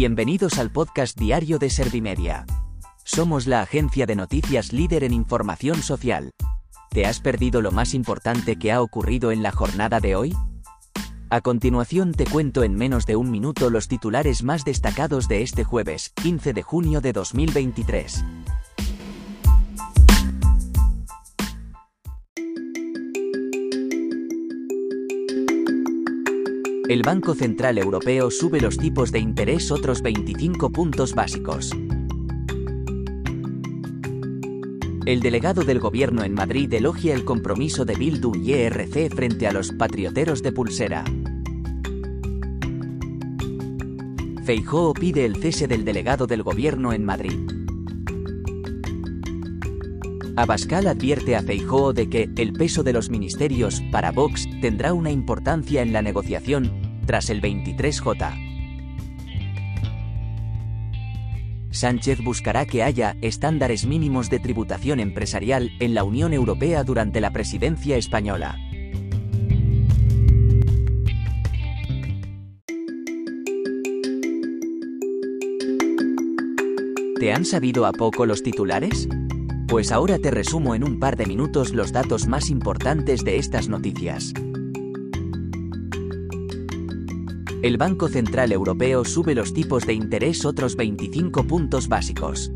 Bienvenidos al podcast diario de Servimedia. Somos la agencia de noticias líder en información social. ¿Te has perdido lo más importante que ha ocurrido en la jornada de hoy? A continuación te cuento en menos de un minuto los titulares más destacados de este jueves, 15 de junio de 2023. El Banco Central Europeo sube los tipos de interés otros 25 puntos básicos. El delegado del gobierno en Madrid elogia el compromiso de Bildu y ERC frente a los patrioteros de Pulsera. Feijóo pide el cese del delegado del gobierno en Madrid. Abascal advierte a Feijóo de que el peso de los ministerios para Vox tendrá una importancia en la negociación tras el 23J. Sánchez buscará que haya estándares mínimos de tributación empresarial en la Unión Europea durante la presidencia española. ¿Te han sabido a poco los titulares? Pues ahora te resumo en un par de minutos los datos más importantes de estas noticias. El Banco Central Europeo sube los tipos de interés otros 25 puntos básicos.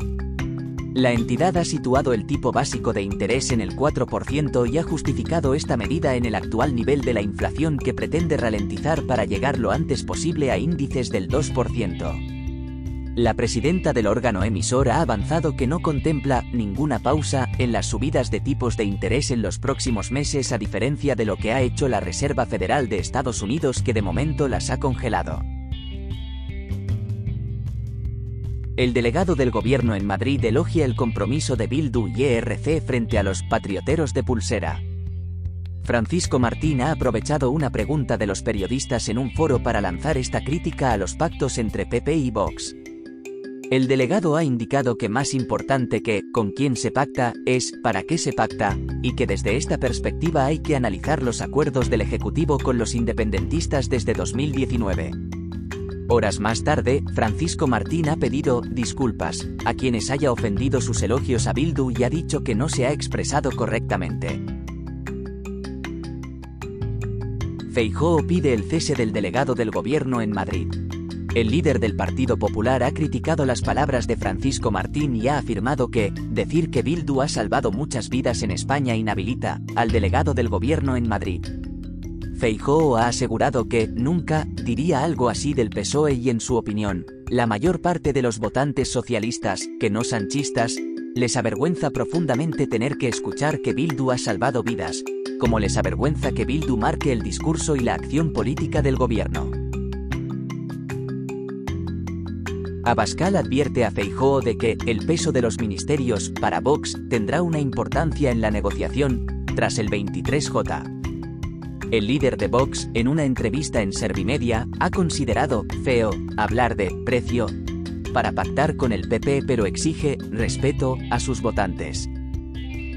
La entidad ha situado el tipo básico de interés en el 4% y ha justificado esta medida en el actual nivel de la inflación que pretende ralentizar para llegar lo antes posible a índices del 2%. La presidenta del órgano emisor ha avanzado que no contempla ninguna pausa en las subidas de tipos de interés en los próximos meses a diferencia de lo que ha hecho la Reserva Federal de Estados Unidos que de momento las ha congelado. El delegado del gobierno en Madrid elogia el compromiso de Bildu y ERC frente a los patrioteros de Pulsera. Francisco Martín ha aprovechado una pregunta de los periodistas en un foro para lanzar esta crítica a los pactos entre PP y Vox. El delegado ha indicado que más importante que con quién se pacta es para qué se pacta, y que desde esta perspectiva hay que analizar los acuerdos del Ejecutivo con los independentistas desde 2019. Horas más tarde, Francisco Martín ha pedido disculpas a quienes haya ofendido sus elogios a Bildu y ha dicho que no se ha expresado correctamente. Feijóo pide el cese del delegado del gobierno en Madrid. El líder del Partido Popular ha criticado las palabras de Francisco Martín y ha afirmado que, decir que Bildu ha salvado muchas vidas en España inhabilita al delegado del gobierno en Madrid. Feijóo ha asegurado que nunca diría algo así del PSOE y en su opinión, la mayor parte de los votantes socialistas, que no sanchistas, les avergüenza profundamente tener que escuchar que Bildu ha salvado vidas, como les avergüenza que Bildu marque el discurso y la acción política del gobierno. Abascal advierte a Feijóo de que el peso de los ministerios para Vox tendrá una importancia en la negociación tras el 23J. El líder de Vox, en una entrevista en Servimedia, ha considerado feo hablar de precio para pactar con el PP pero exige respeto a sus votantes.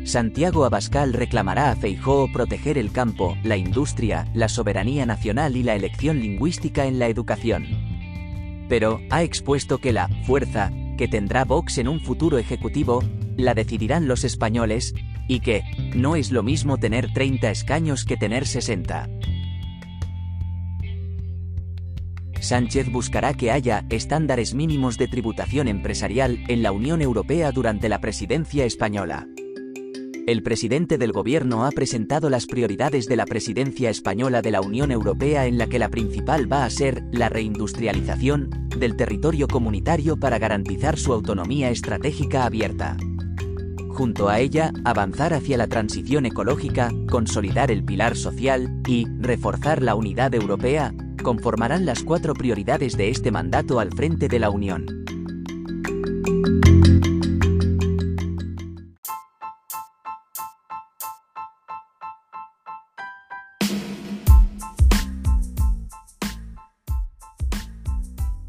Santiago Abascal reclamará a Feijóo proteger el campo, la industria, la soberanía nacional y la elección lingüística en la educación pero ha expuesto que la fuerza que tendrá Vox en un futuro ejecutivo la decidirán los españoles, y que no es lo mismo tener 30 escaños que tener 60. Sánchez buscará que haya estándares mínimos de tributación empresarial en la Unión Europea durante la presidencia española el presidente del gobierno ha presentado las prioridades de la presidencia española de la Unión Europea en la que la principal va a ser la reindustrialización del territorio comunitario para garantizar su autonomía estratégica abierta. Junto a ella, avanzar hacia la transición ecológica, consolidar el pilar social y reforzar la unidad europea, conformarán las cuatro prioridades de este mandato al frente de la Unión.